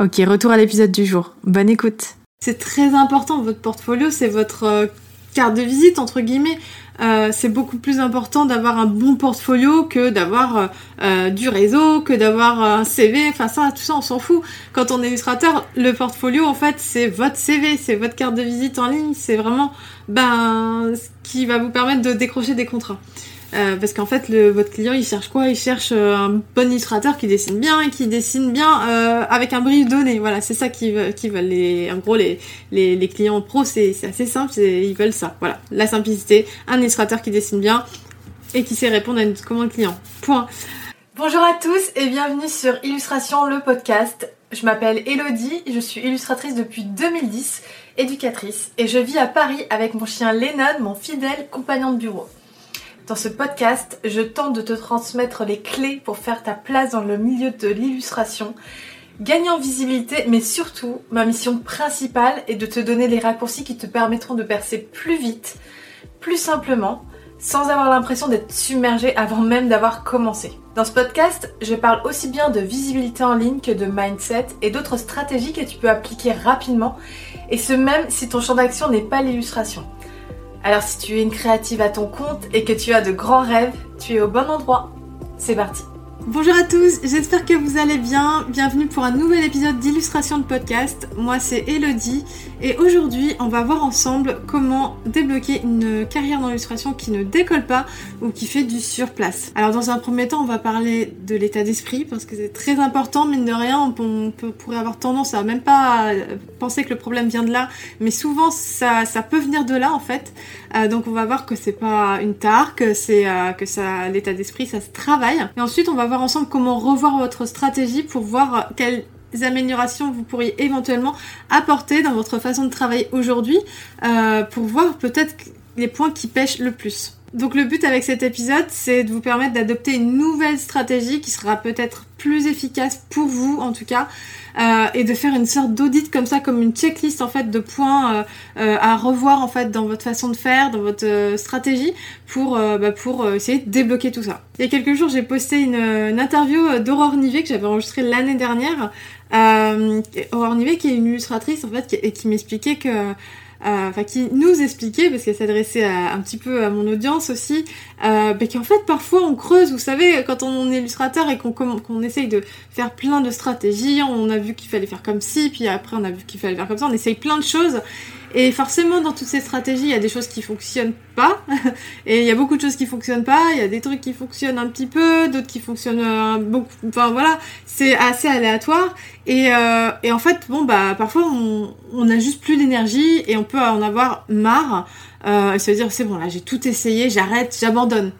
Ok, retour à l'épisode du jour. Bonne écoute. C'est très important, votre portfolio, c'est votre euh, carte de visite, entre guillemets. Euh, c'est beaucoup plus important d'avoir un bon portfolio que d'avoir euh, du réseau, que d'avoir un CV. Enfin ça, tout ça, on s'en fout. Quand on est illustrateur, le portfolio, en fait, c'est votre CV, c'est votre carte de visite en ligne. C'est vraiment ben ce qui va vous permettre de décrocher des contrats. Euh, parce qu'en fait, votre client, il cherche quoi? Il cherche euh, un bon illustrateur qui dessine bien et qui dessine bien euh, avec un brief donné. Voilà, c'est ça qu'ils veulent. En gros, les clients pro, c'est assez simple, ils veulent ça. Voilà, la simplicité, un illustrateur qui dessine bien et qui sait répondre à une commande client. Point. Bonjour à tous et bienvenue sur Illustration, le podcast. Je m'appelle Elodie, je suis illustratrice depuis 2010, éducatrice, et je vis à Paris avec mon chien Lennon, mon fidèle compagnon de bureau. Dans ce podcast, je tente de te transmettre les clés pour faire ta place dans le milieu de l'illustration, gagner en visibilité, mais surtout, ma mission principale est de te donner les raccourcis qui te permettront de percer plus vite, plus simplement, sans avoir l'impression d'être submergé avant même d'avoir commencé. Dans ce podcast, je parle aussi bien de visibilité en ligne que de mindset et d'autres stratégies que tu peux appliquer rapidement, et ce même si ton champ d'action n'est pas l'illustration. Alors si tu es une créative à ton compte et que tu as de grands rêves, tu es au bon endroit. C'est parti Bonjour à tous, j'espère que vous allez bien. Bienvenue pour un nouvel épisode d'illustration de podcast. Moi c'est Elodie et aujourd'hui on va voir ensemble comment débloquer une carrière dans l'illustration qui ne décolle pas ou qui fait du surplace. Alors dans un premier temps on va parler de l'état d'esprit parce que c'est très important, mine de rien on, pourrait avoir tendance à même pas penser que le problème vient de là, mais souvent ça, peut venir de là en fait. Euh, donc on va voir que c'est pas une tare, que c'est euh, que ça l'état d'esprit ça se travaille. Ensemble comment revoir votre stratégie pour voir quelles améliorations vous pourriez éventuellement apporter dans votre façon de travailler aujourd'hui euh, pour voir peut-être les points qui pêchent le plus. Donc le but avec cet épisode, c'est de vous permettre d'adopter une nouvelle stratégie qui sera peut-être plus efficace pour vous en tout cas, euh, et de faire une sorte d'audit comme ça, comme une checklist en fait de points euh, euh, à revoir en fait dans votre façon de faire, dans votre stratégie pour bah, pour essayer de débloquer tout ça. Il y a quelques jours, j'ai posté une, interview d'Aurore Nivet que j'avais enregistrée l'année dernière. Aurore Nivet qui est une illustratrice en fait et qui m'expliquait que enfin qui nous expliquait, parce qu'elle s'adressait un petit peu à mon audience aussi, euh, bah, qu'en fait parfois on creuse, vous savez, quand on est illustrateur et qu'on qu'on essaye de faire plein de stratégies, on a vu qu'il fallait faire comme ci, puis après on a vu qu'il fallait faire comme ça, on essaye plein de choses, et forcément, dans toutes ces stratégies, il y a des choses qui fonctionnent pas. Et il y a beaucoup de choses qui fonctionnent pas. Il y a des trucs qui fonctionnent un petit peu, d'autres qui fonctionnent euh, beaucoup. Enfin voilà, c'est assez aléatoire. Et, euh, et, en fait, bon bah parfois on, on a juste plus d'énergie et on peut en avoir marre euh, et se dire c'est bon là j'ai tout essayé, j'arrête, j'abandonne.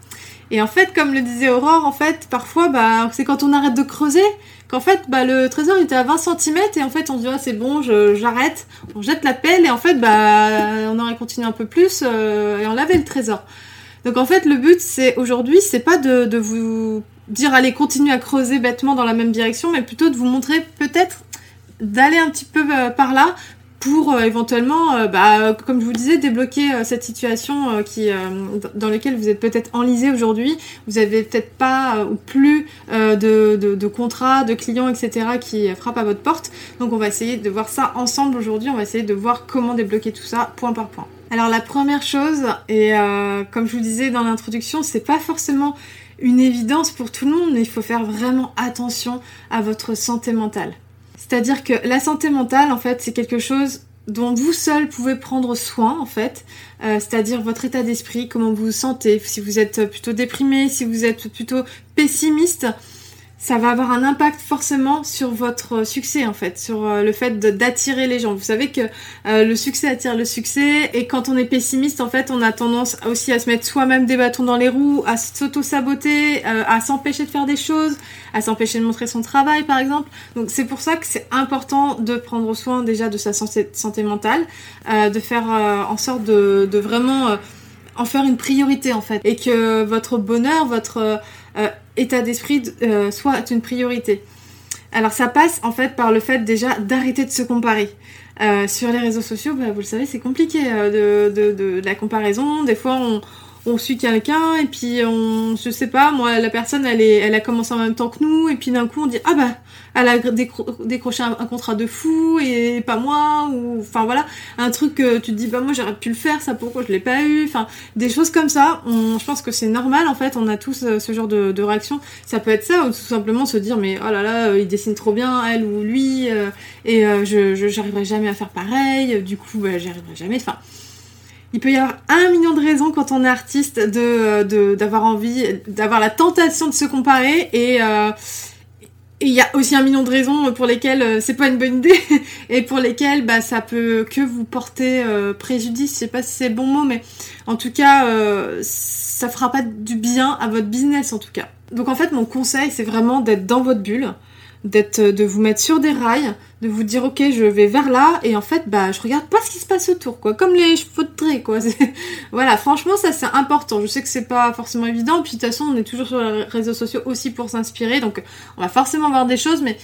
Et en fait, comme le disait Aurore, en fait, parfois, bah, c'est quand on arrête de creuser qu'en fait, bah, le trésor était à 20 cm et en fait, on se dit, ah, c'est bon, j'arrête, on jette la pelle et en fait, bah, on aurait continué un peu plus euh, et on avait le trésor. Donc en fait, le but, c'est aujourd'hui, c'est pas de, vous dire, allez, continuez à creuser bêtement dans la même direction, mais plutôt de vous montrer peut-être d'aller un petit peu euh, par là pour euh, éventuellement, euh, bah, comme je vous disais, débloquer euh, cette situation dans laquelle vous êtes peut-être enlisé aujourd'hui. Vous avez peut-être pas ou plus de, contrats, de clients, etc. qui frappent à votre porte. Donc on va essayer de voir ça ensemble aujourd'hui. On va essayer de voir comment débloquer tout ça point par point. Alors la première chose, et comme je vous disais dans l'introduction, c'est pas forcément une évidence pour tout le monde, mais il faut faire vraiment attention à votre santé mentale. C'est-à-dire que la santé mentale, en fait, c'est quelque chose dont vous seul pouvez prendre soin en fait, euh, c'est-à-dire votre état d'esprit, comment vous vous sentez, si vous êtes plutôt déprimé, si vous êtes plutôt pessimiste, ça va avoir un impact forcément sur votre succès en fait, sur euh, le fait d'attirer les gens. Vous savez que euh, le succès attire le succès et quand on est pessimiste en fait, on a tendance aussi à se mettre soi-même des bâtons dans les roues, à s'auto-saboter, euh, à s'empêcher de faire des choses, à s'empêcher de montrer son travail par exemple. Donc c'est pour ça que c'est important de prendre soin déjà de sa santé, mentale, de faire en sorte de vraiment en faire une priorité en fait et que votre bonheur, votre état d'esprit euh, soit une priorité. Alors ça passe en fait par le fait déjà d'arrêter de se comparer. Euh, sur les réseaux sociaux, bah, vous le savez, c'est compliqué euh, de, de, de, la comparaison. Des fois, on, on suit quelqu'un et puis on, je sais pas, moi, la personne, elle est, elle a commencé en même temps que nous et puis d'un coup, on dit ah bah, elle a décroché un, contrat de fou et pas moi ou, enfin voilà, un truc que tu te dis bah moi j'aurais pu le faire, ça pourquoi je l'ai pas eu, enfin des choses comme ça. On, je pense que c'est normal en fait, on a tous euh, ce genre de, réaction. Ça peut être ça ou tout simplement se dire mais oh là là, euh, il dessine trop bien elle ou lui euh, et je, je j'arriverai jamais à faire pareil. Du coup, bah, j'y arriverai jamais. Enfin il peut y avoir un million de raisons quand on est artiste de d'avoir envie, d'avoir la tentation de se comparer et euh, il y a aussi un million de raisons pour lesquelles euh, c'est pas une bonne idée et pour lesquelles bah ça peut que vous porter euh, préjudice. Je sais pas si c'est le bon mot, mais en tout cas ça fera pas du bien à votre business en tout cas. Donc en fait mon conseil c'est vraiment d'être dans votre bulle d'être de vous mettre sur des rails, de vous dire ok je vais vers là et en fait bah je regarde pas ce qui se passe autour quoi, comme les chevaux de trait quoi. voilà franchement ça c'est important. Je sais que c'est pas forcément évident puis de toute façon on est toujours sur les réseaux sociaux aussi pour s'inspirer donc on va forcément voir des choses mais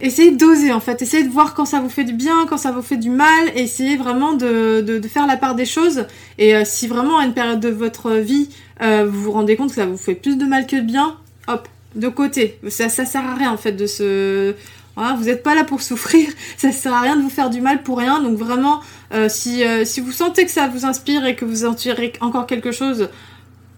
essayez d'oser en fait, essayez de voir quand ça vous fait du bien, quand ça vous fait du mal, et essayez vraiment de, faire la part des choses. Et euh, si vraiment à une période de votre vie euh, vous vous rendez compte que ça vous fait plus de mal que de bien, hop, de côté. Ça, ça sert à rien en fait de se. Voilà, vous n'êtes pas là pour souffrir, ça sert à rien de vous faire du mal pour rien. Donc vraiment, euh, si, euh, si vous sentez que ça vous inspire et que vous en tirez encore quelque chose,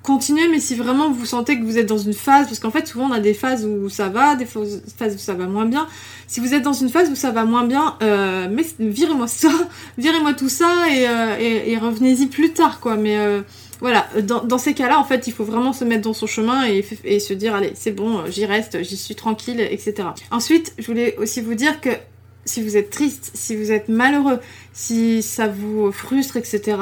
continuez. Mais si vraiment vous sentez que vous êtes dans une phase, parce qu'en fait souvent on a des phases où ça va, des phases où ça va moins bien. Si vous êtes dans une phase où ça va moins bien, euh, virez-moi ça, virez-moi tout ça et, et, et revenez-y plus tard quoi. Mais voilà, dans, ces cas-là, en fait, il faut vraiment se mettre dans son chemin et, se dire, allez, c'est bon, j'y reste, j'y suis tranquille, etc. Ensuite, je voulais aussi vous dire que si vous êtes triste, si vous êtes malheureux, si ça vous frustre, etc.,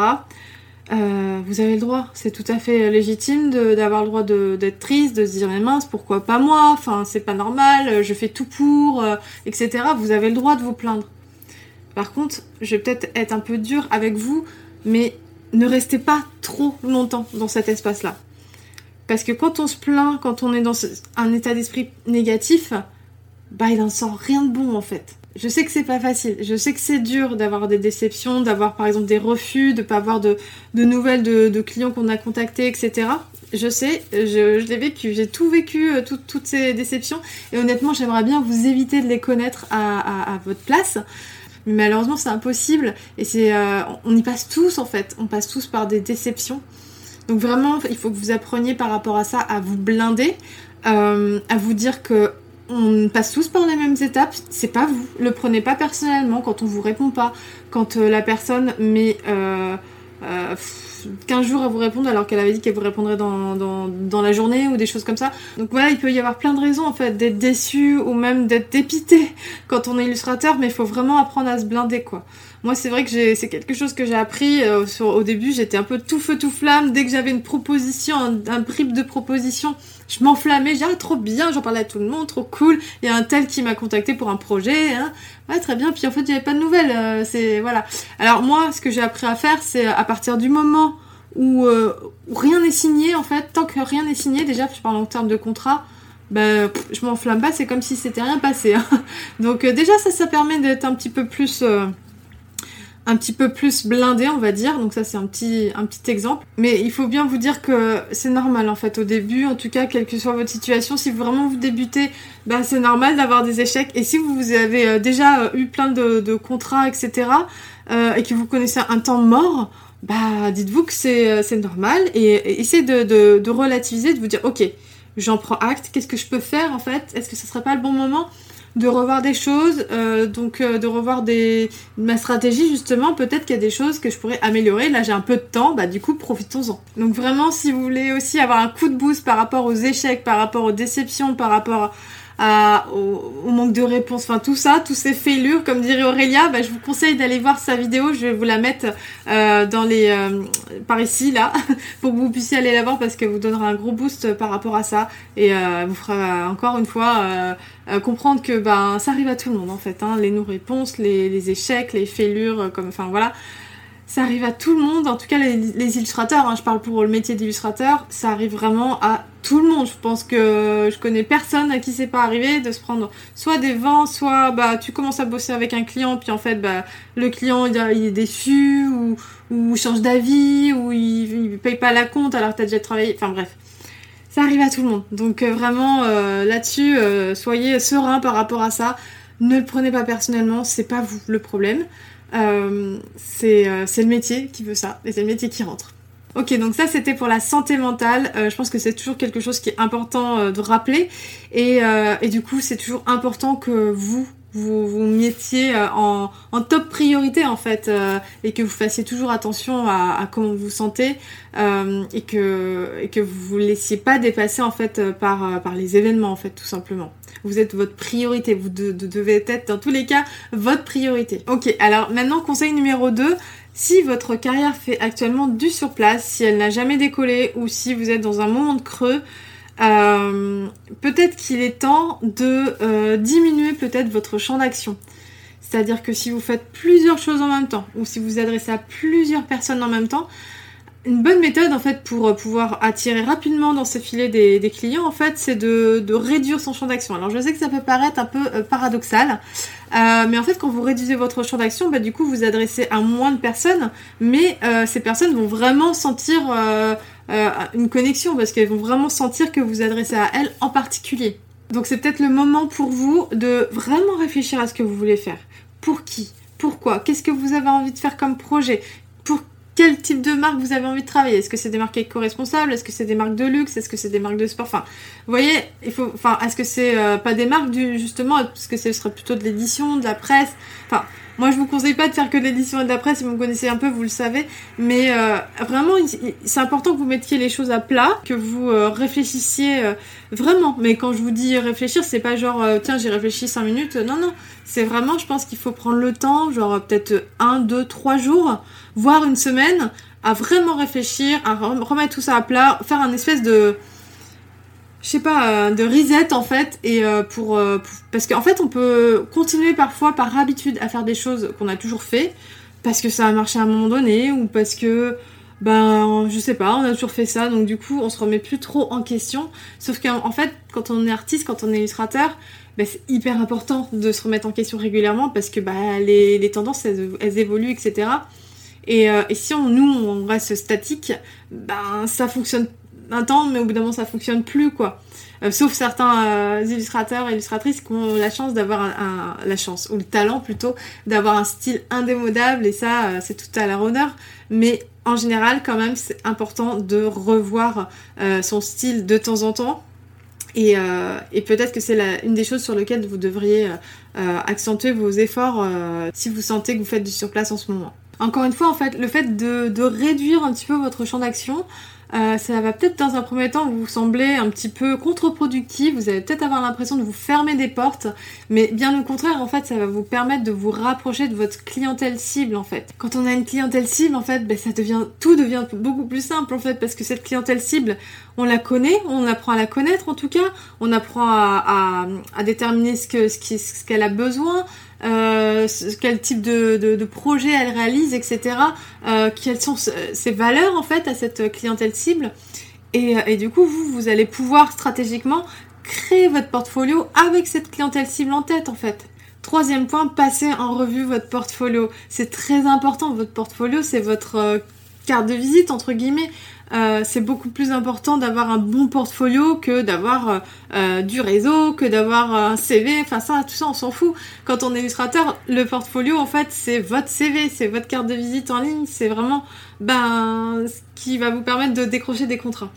euh, vous avez le droit. C'est tout à fait légitime d'avoir le droit d'être triste, de se dire, mais mince, pourquoi pas moi? Enfin, c'est pas normal, je fais tout pour, euh, etc. Vous avez le droit de vous plaindre. Par contre, je vais peut-être être un peu dur avec vous, mais ne restez pas trop longtemps dans cet espace-là. Parce que quand on se plaint, quand on est dans un état d'esprit négatif, bah il n'en sort rien de bon en fait. Je sais que c'est pas facile, je sais que c'est dur d'avoir des déceptions, d'avoir par exemple des refus, de pas avoir de, nouvelles de, clients qu'on a contactés, etc. Je sais, je, l'ai vécu, j'ai tout vécu, euh, toutes ces déceptions, et honnêtement j'aimerais bien vous éviter de les connaître à votre place. Mais malheureusement, c'est impossible. Et c'est, euh, on y passe tous en fait. On passe tous par des déceptions. Donc vraiment, il faut que vous appreniez par rapport à ça à vous blinder, euh, à vous dire que on passe tous par les mêmes étapes. C'est pas vous. Le prenez pas personnellement quand on vous répond pas, quand euh, la personne met 15 jours à vous répondre alors qu'elle avait dit qu'elle vous répondrait dans, dans, dans, la journée ou des choses comme ça. Donc voilà, il peut y avoir plein de raisons en fait d'être déçu ou même d'être dépité quand on est illustrateur, mais il faut vraiment apprendre à se blinder quoi. Moi, c'est vrai que c'est quelque chose que j'ai appris euh, au début. J'étais un peu tout feu tout flamme. Dès que j'avais une proposition, un, un de proposition, je m'enflammais. J'ai ah, trop bien, j'en parlais à tout le monde, trop cool. Il y a un tel qui m'a contacté pour un projet. Hein. Ouais, très bien. Puis en fait, il n'y avait pas de nouvelles. Euh, c'est voilà. Alors moi, ce que j'ai appris à faire, c'est à partir du moment où, euh, où rien n'est signé, en fait, tant que rien n'est signé, déjà, je parle en termes de contrat. Ben, je m'enflamme pas, c'est comme si c'était rien passé. Hein. Donc déjà ça, ça permet d'être un petit peu plus un petit peu plus blindé, on va dire. Donc ça, c'est un petit, exemple. Mais il faut bien vous dire que c'est normal, en fait, au début. En tout cas, quelle que soit votre situation, si vraiment vous débutez, ben, c'est normal d'avoir des échecs. Et si vous avez euh, déjà euh, eu plein de, contrats, etc., euh, et que vous connaissez un temps mort, bah dites-vous que c'est normal et, essayez de, relativiser, de vous dire ok, j'en prends acte, qu'est-ce que je peux faire en fait? Est-ce que ce serait pas le bon moment? De revoir des choses, euh, donc euh, de revoir des ma stratégie justement. Peut-être qu'il y a des choses que je pourrais améliorer. Là, j'ai un peu de temps, bah du coup, profitons-en. Donc vraiment, si vous voulez aussi avoir un coup de boost par rapport aux échecs, par rapport aux déceptions, par rapport au, manque de réponse, enfin tout ça, tous ces fêlures, comme dirait Aurélia, bah, je vous conseille d'aller voir sa vidéo, je vais vous la mettre euh, dans les euh, par ici là, pour que vous puissiez aller la voir parce que vous donnera un gros boost par rapport à ça. Et euh, vous fera encore une fois comprendre que ben ça arrive à tout le monde en fait, hein, les non-réponses, les, les, échecs, les fêlures, comme enfin voilà ça arrive à tout le monde, en tout cas les, illustrateurs, hein, je parle pour le métier d'illustrateur, ça arrive vraiment à tout le monde. Je pense que je connais personne à qui c'est pas arrivé de se prendre soit des vents, soit bah tu commences à bosser avec un client, puis en fait bah le client il, est déçu ou, ou change d'avis ou il, il, paye pas la compte alors que t'as déjà travaillé. Enfin bref, ça arrive à tout le monde. Donc euh, vraiment euh, là-dessus, euh, soyez serein par rapport à ça. Ne le prenez pas personnellement, c'est pas vous le problème. Euh, euh, c'est le métier qui veut ça, et c'est le métier qui rentre. Ok, donc ça c'était pour la santé mentale. Euh, je pense que c'est toujours quelque chose qui est important de rappeler. Et, et du coup, c'est toujours important que vous, vous, vous mettiez en, en, top priorité en fait. et que vous fassiez toujours attention à, à comment vous vous sentez. et, que, et que vous vous laissiez pas dépasser en fait par, par les événements en fait, tout simplement. Vous êtes votre priorité. Vous devez être dans tous les cas votre priorité. Ok, alors maintenant conseil numéro 2. Si votre carrière fait actuellement du surplace, si elle n'a jamais décollé ou si vous êtes dans un moment de creux, euh, peut-être qu'il est temps de euh, diminuer peut-être votre champ d'action. C'est-à-dire que si vous faites plusieurs choses en même temps ou si vous adressez à plusieurs personnes en même temps, une bonne méthode en fait pour euh, pouvoir attirer rapidement dans ses filets des, clients en fait c'est de, réduire son champ d'action. Alors je sais que ça peut paraître un peu paradoxal, mais en fait quand vous réduisez votre champ d'action, bah, du coup vous adressez à moins de personnes, mais ces personnes vont vraiment sentir une connexion parce qu'elles vont vraiment sentir que vous adressez à elles en particulier. Donc c'est peut-être le moment pour vous de vraiment réfléchir à ce que vous voulez faire. Pour qui? Pourquoi? Qu'est-ce que vous avez envie de faire comme projet? Pour quel type de marque vous avez envie de travailler? Est-ce que c'est des marques éco-responsables? Est-ce que c'est des marques de luxe? Est-ce que c'est des marques de sport? Enfin, vous voyez, il faut, enfin, est-ce que c'est euh, pas des marques du justement Est-ce que ce serait plutôt de l'édition, de la presse? Enfin, moi, je vous conseille pas de faire que l'édition et la. Si vous me connaissez un peu, vous le savez. Mais euh, vraiment, c'est important que vous mettiez les choses à plat, que vous euh, réfléchissiez vraiment. Mais quand je vous dis réfléchir, c'est pas genre tiens, j'ai réfléchi cinq minutes. Non, non. C'est vraiment, je pense qu'il faut prendre le temps, genre peut-être un, deux, trois jours voire une semaine, à vraiment réfléchir, à remettre tout ça à plat, faire un espèce de je sais pas, euh, de reset en fait, et euh, pour, euh, parce qu'en fait on peut continuer parfois par habitude à faire des choses qu'on a toujours fait, parce que ça a marché à un moment donné, ou parce que ben je sais pas, on a toujours fait ça, donc du coup on se remet plus trop en question. Sauf qu'en fait, quand on est artiste, quand on est illustrateur, ben, c'est hyper important de se remettre en question régulièrement parce que bah, les, tendances elles, évoluent, etc. Et, si on, nous, on reste statique, ben ça fonctionne un temps, mais au bout d'un moment, ça fonctionne plus, quoi. Euh, sauf certains euh, illustrateurs et illustratrices qui ont la chance d'avoir un, la chance, ou le talent plutôt, d'avoir un style indémodable, et ça, c'est tout à leur honneur. Mais en général, quand même, c'est important de revoir son style de temps en temps. Et, et peut-être que c'est une des choses sur lesquelles vous devriez accentuer vos efforts si vous sentez que vous faites du surplace en ce moment. Encore une fois, en fait, le fait de, réduire un petit peu votre champ d'action, euh, ça va peut-être dans un premier temps vous sembler un petit peu contre-productif, vous allez peut-être avoir l'impression de vous fermer des portes, mais bien au contraire, en fait, ça va vous permettre de vous rapprocher de votre clientèle cible, en fait. Quand on a une clientèle cible, en fait, ben, ça devient, tout devient beaucoup plus simple, en fait, parce que cette clientèle cible, on la connaît, on apprend à la connaître, en tout cas, on apprend à, déterminer ce ce qu'elle a besoin, euh, quel type de, de, projet elle réalise, etc. Euh, quelles sont ses valeurs en fait à cette clientèle cible. Et, et, du coup, vous, vous allez pouvoir stratégiquement créer votre portfolio avec cette clientèle cible en tête en fait. Troisième point, passer en revue votre portfolio. C'est très important, votre portfolio, c'est votre euh, carte de visite entre guillemets. Euh, c'est beaucoup plus important d'avoir un bon portfolio que d'avoir euh, euh, du réseau, que d'avoir un CV. Enfin ça, tout ça, on s'en fout. Quand on est illustrateur, le portfolio, en fait, c'est votre CV, c'est votre carte de visite en ligne, c'est vraiment ben ce qui va vous permettre de décrocher des contrats.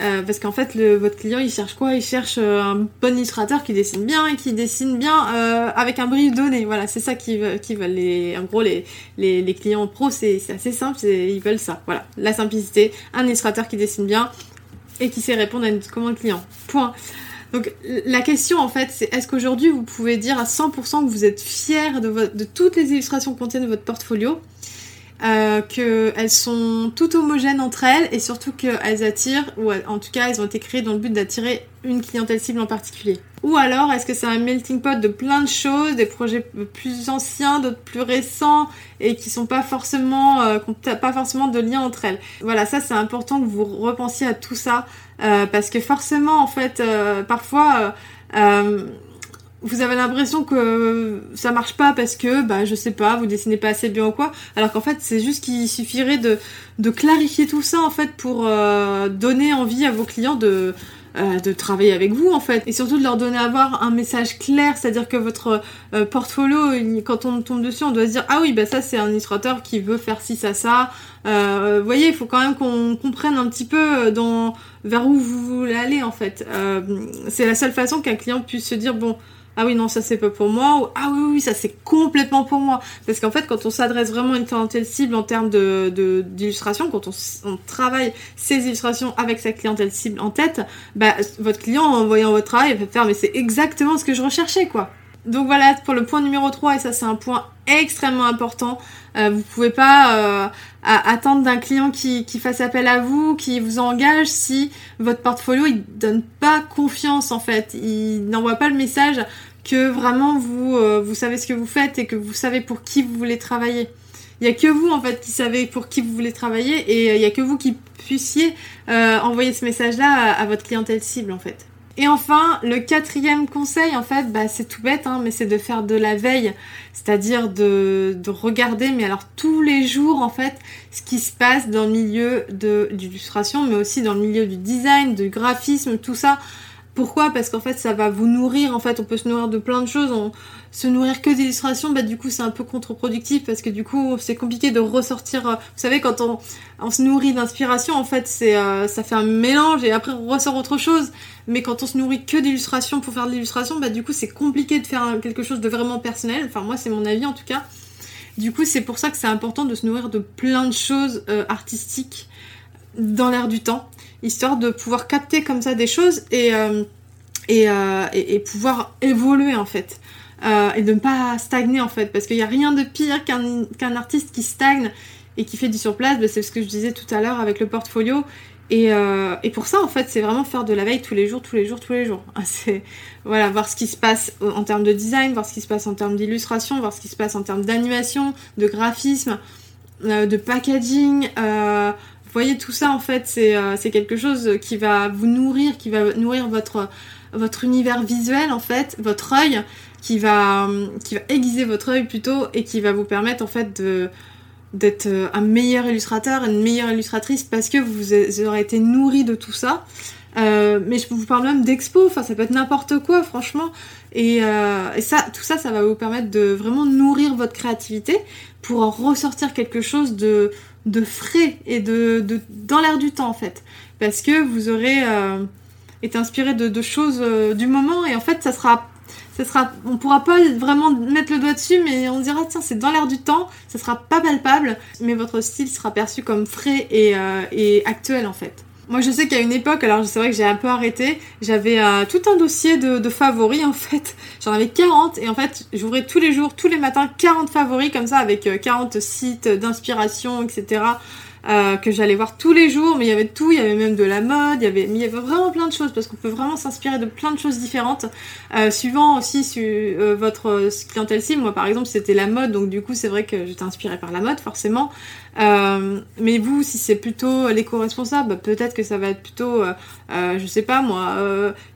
Euh, parce qu'en fait, votre client, il cherche quoi? Il cherche euh, un bon illustrateur qui dessine bien et qui dessine bien euh, avec un brief donné. Voilà, c'est ça qu'ils veulent. Veulent en gros, les, clients pro, c'est assez simple, ils veulent ça. Voilà, la simplicité, un illustrateur qui dessine bien et qui sait répondre à une commande client. Point. Donc la question en fait, c'est est-ce qu'aujourd'hui vous pouvez dire à 100% que vous êtes fier de, de toutes les illustrations que contiennent votre portfolio? Euh, qu'elles sont toutes homogènes entre elles et surtout qu'elles attirent, ou en tout cas elles ont été créées dans le but d'attirer une clientèle cible en particulier. Ou alors est-ce que c'est un melting pot de plein de choses, des projets plus anciens, d'autres plus récents et qui sont pas forcément, euh, pas forcément de lien entre elles? Voilà, ça c'est important que vous repensiez à tout ça euh, parce que forcément en fait euh, parfois euh, vous avez l'impression que ça marche pas parce que, bah, je sais pas, vous dessinez pas assez bien ou quoi, alors qu'en fait, c'est juste qu'il suffirait de, de clarifier tout ça, en fait, pour euh, donner envie à vos clients de, euh, de travailler avec vous, en fait. Et surtout de leur donner à avoir un message clair, c'est-à-dire que votre euh, portfolio, quand on tombe dessus, on doit se dire, ah oui, bah ça, c'est un illustrateur qui veut faire ci, ça, ça. vous voyez, il faut quand même qu'on comprenne un petit peu dans, vers où vous voulez aller, en fait. c'est la seule façon qu'un client puisse se dire, bon, ah oui non ça c'est pas pour moi ou ah oui oui ça c'est complètement pour moi. Parce qu'en fait quand on s'adresse vraiment à une clientèle cible en termes de d'illustration quand on, travaille ses illustrations avec sa clientèle cible en tête bah votre client en voyant votre travail va faire mais c'est exactement ce que je recherchais quoi. Donc voilà pour le point numéro 3 et ça c'est un point extrêmement important euh, vous pouvez pas euh, attendre d'un client qui, fasse appel à vous, qui vous engage si votre portfolio il donne pas confiance en fait, il n'envoie pas le message que vraiment vous, euh, vous savez ce que vous faites et que vous savez pour qui vous voulez travailler. Il y a que vous en fait qui savez pour qui vous voulez travailler et euh, il y a que vous qui puissiez euh, envoyer ce message-là à, votre clientèle cible en fait. Et enfin, le quatrième conseil, en fait, bah, c'est tout bête, hein, mais c'est de faire de la veille, c'est-à-dire de, de, regarder, mais alors tous les jours, en fait, ce qui se passe dans le milieu de l'illustration, mais aussi dans le milieu du design, du graphisme, tout ça. Pourquoi? Parce qu'en fait, ça va vous nourrir. En fait, on peut se nourrir de plein de choses. On... Se nourrir que d'illustrations, bah du coup, c'est un peu contre-productif parce que du coup, c'est compliqué de ressortir. Euh, vous savez, quand on, se nourrit d'inspiration, en fait, euh, ça fait un mélange et après on ressort autre chose. Mais quand on se nourrit que d'illustrations pour faire de l'illustration, bah du coup, c'est compliqué de faire quelque chose de vraiment personnel. Enfin, moi, c'est mon avis en tout cas. Du coup, c'est pour ça que c'est important de se nourrir de plein de choses euh, artistiques dans l'air du temps histoire de pouvoir capter comme ça des choses et, euh, euh, et, et, pouvoir évoluer en fait. Euh, et de ne pas stagner en fait, parce qu'il n'y a rien de pire qu'un qu'un artiste qui stagne et qui fait du surplace, bah, c'est ce que je disais tout à l'heure avec le portfolio. Et, et, pour ça, en fait, c'est vraiment faire de la veille tous les jours, tous les jours, tous les jours. C'est voilà, voir ce qui se passe en termes de design, voir ce qui se passe en termes d'illustration, voir ce qui se passe en termes d'animation, de graphisme, de packaging, vous voyez, tout ça, en fait, euh, c'est quelque chose qui va vous nourrir, qui va nourrir votre, univers visuel, en fait, votre œil, qui va, qui va aiguiser votre œil plutôt, et qui va vous permettre, en fait, d'être euh, un meilleur illustrateur, une meilleure illustratrice, parce que vous aurez été nourri de tout ça. Euh, mais je vous parle même d'expo, enfin ça peut être n'importe quoi franchement. Et, euh, et, ça, tout ça, ça va vous permettre de vraiment nourrir votre créativité pour en ressortir quelque chose de, de frais et de, dans l'air du temps en fait. Parce que vous aurez euh, été inspiré de, choses euh, du moment et en fait ça sera ça sera, on pourra pas vraiment mettre le doigt dessus, mais on dira tiens c'est dans l'air du temps, ça sera pas palpable, mais votre style sera perçu comme frais et, euh, et actuel en fait. Moi, je sais qu'à une époque, alors c'est vrai que j'ai un peu arrêté, j'avais euh, tout un dossier de, favoris en fait. J'en avais 40 et en fait, j'ouvrais tous les jours, tous les matins, 40 favoris comme ça avec 40 euh, sites d'inspiration, etc. Euh, que j'allais voir tous les jours, mais il y avait tout, il y avait même de la mode, il y avait, il y avait vraiment plein de choses parce qu'on peut vraiment s'inspirer de plein de choses différentes, euh, suivant aussi su, euh, votre clientèle cible. Moi, par exemple, c'était la mode, donc du coup, c'est vrai que j'étais inspirée par la mode, forcément. Mais vous, si c'est plutôt l'éco-responsable, bah, peut-être que ça va être plutôt, je sais pas moi,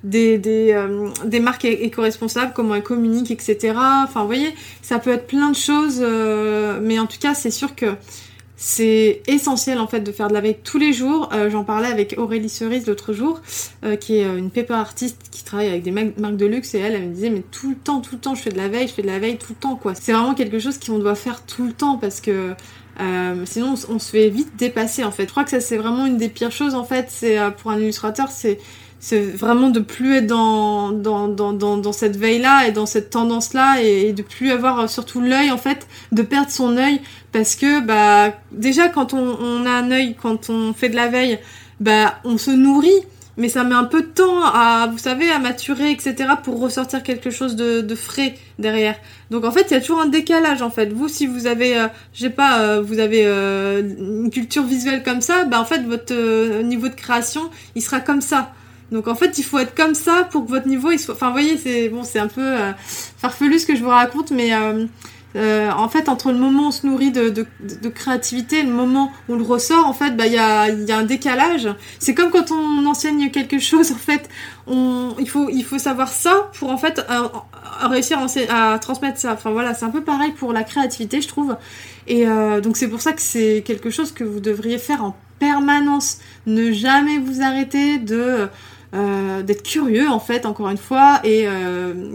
des, des, des marques éco-responsables, comment elles communiquent, etc. Enfin, vous voyez, ça peut être plein de choses, mais en tout cas, c'est sûr que c'est essentiel en fait de faire de la veille tous les jours. Euh, j'en parlais avec Aurélie Cerise l'autre jour, euh, qui est une paper artiste qui travaille avec des marques de luxe et elle, elle me disait mais tout le temps, tout le temps, je fais de la veille, je fais de la veille tout le temps quoi. C'est vraiment quelque chose qu'on doit faire tout le temps parce que euh, sinon on, se fait vite dépasser en fait. Je crois que ça c'est vraiment une des pires choses en fait. C'est pour un illustrateur, c'est c'est vraiment de plus être dans, dans, dans, dans, cette veille-là et dans cette tendance-là et, de plus avoir euh, surtout l'œil, en fait, de perdre son œil parce que, bah, déjà, quand on, a un œil, quand on fait de la veille, bah, on se nourrit, mais ça met un peu de temps à, vous savez, à maturer, etc., pour ressortir quelque chose de, de frais derrière. Donc en fait, il y a toujours un décalage en fait. Vous, si vous avez, euh, je sais pas, euh, vous avez une culture visuelle comme ça, bah en fait, votre niveau de création, il sera comme ça. Donc en fait, il faut être comme ça pour que votre niveau soit. Enfin, vous voyez, c'est bon, c'est un peu euh, farfelu ce que je vous raconte, mais euh, euh, en fait, entre le moment où on se nourrit de, créativité et le moment où on le ressort, en fait, bah il y a, y a un décalage. C'est comme quand on enseigne quelque chose, en fait, il faut savoir ça pour en fait réussir à, transmettre ça. Enfin voilà, c'est un peu pareil pour la créativité, je trouve. Et donc c'est pour ça que c'est quelque chose que vous devriez faire en permanence. Ne jamais vous arrêter de euh, d'être curieux en fait encore une fois et euh,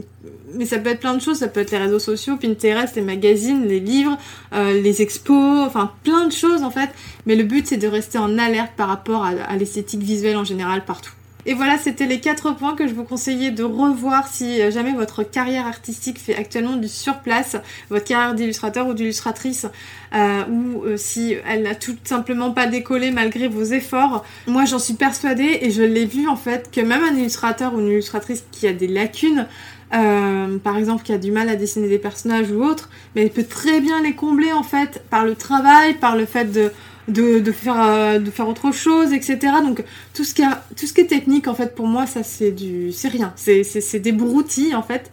mais ça peut être plein de choses. Ça peut être les réseaux sociaux Pinterest les magazines les livres euh, les expos enfin plein de choses en fait. Mais le but c'est de rester en alerte par rapport à l'esthétique visuelle en général partout et voilà, c'était les quatre points que je vous conseillais de revoir si euh, jamais votre carrière artistique fait actuellement du surplace, votre carrière d'illustrateur ou d'illustratrice, euh, ou euh, si elle n'a tout simplement pas décollé malgré vos efforts. Moi, j'en suis persuadée et je l'ai vu en fait que même un illustrateur ou une illustratrice qui a des lacunes, par exemple qui a du mal à dessiner des personnages ou autre, mais elle peut très bien les combler en fait par le travail, par le fait de de, faire, euh, de faire autre chose, etc. Donc tout ce qui, tout ce qui est technique, en fait, pour moi, ça c'est du, c'est rien. C'est, c'est, des broutilles, en fait.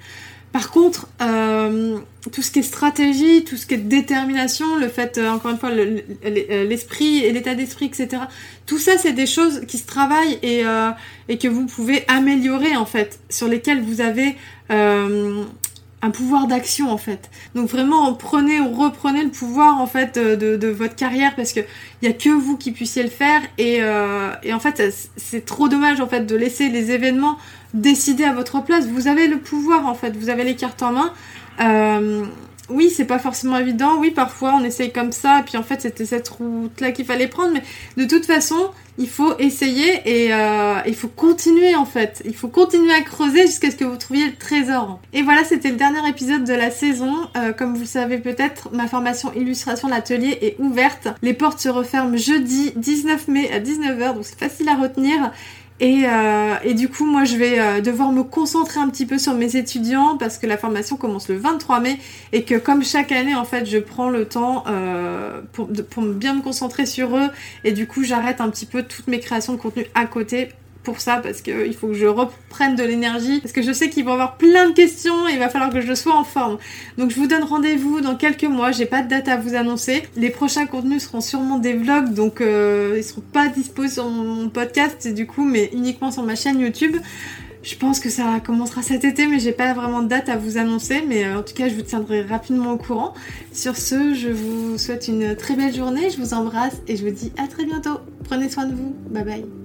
Par contre, euh, tout ce qui est stratégie, tout ce qui est détermination, le fait, euh, encore une fois, l'esprit et l'état d'esprit, etc. Tout ça, c'est des choses qui se travaillent et, et que vous pouvez améliorer, en fait, sur lesquelles vous avez un pouvoir d'action en fait. Donc vraiment prenez ou reprenez le pouvoir en fait de, votre carrière parce que il y a que vous qui puissiez le faire et, euh, en fait c'est trop dommage en fait de laisser les événements décider à votre place. Vous avez le pouvoir en fait, vous avez les cartes en main. Euh, oui, c'est pas forcément évident. Oui, parfois on essaye comme ça, et puis en fait c'était cette route-là qu'il fallait prendre. Mais de toute façon, il faut essayer et euh, il faut continuer en fait. Il faut continuer à creuser jusqu'à ce que vous trouviez le trésor. Et voilà, c'était le dernier épisode de la saison. Euh, comme vous le savez peut-être, ma formation illustration l'atelier est ouverte. Les portes se referment jeudi 19 mai à 19h, donc c'est facile à retenir. Euh, et, du coup, moi, je vais euh, devoir me concentrer un petit peu sur mes étudiants parce que la formation commence le 23 mai et que comme chaque année, en fait, je prends le temps euh, pour, pour bien me concentrer sur eux. Et du coup, j'arrête un petit peu toutes mes créations de contenu à côté pour ça parce qu'il faut que je reprenne de l'énergie parce que je sais qu'ils vont avoir plein de questions et il va falloir que je sois en forme. Donc je vous donne rendez-vous dans quelques mois, j'ai pas de date à vous annoncer. Les prochains contenus seront sûrement des vlogs donc euh, ils seront pas dispo sur mon podcast du coup mais uniquement sur ma chaîne YouTube. Je pense que ça commencera cet été, mais j'ai pas vraiment de date à vous annoncer. Mais euh, en tout cas, je vous tiendrai rapidement au courant. Sur ce, je vous souhaite une très belle journée. Je vous embrasse et je vous dis à très bientôt. Prenez soin de vous. Bye bye.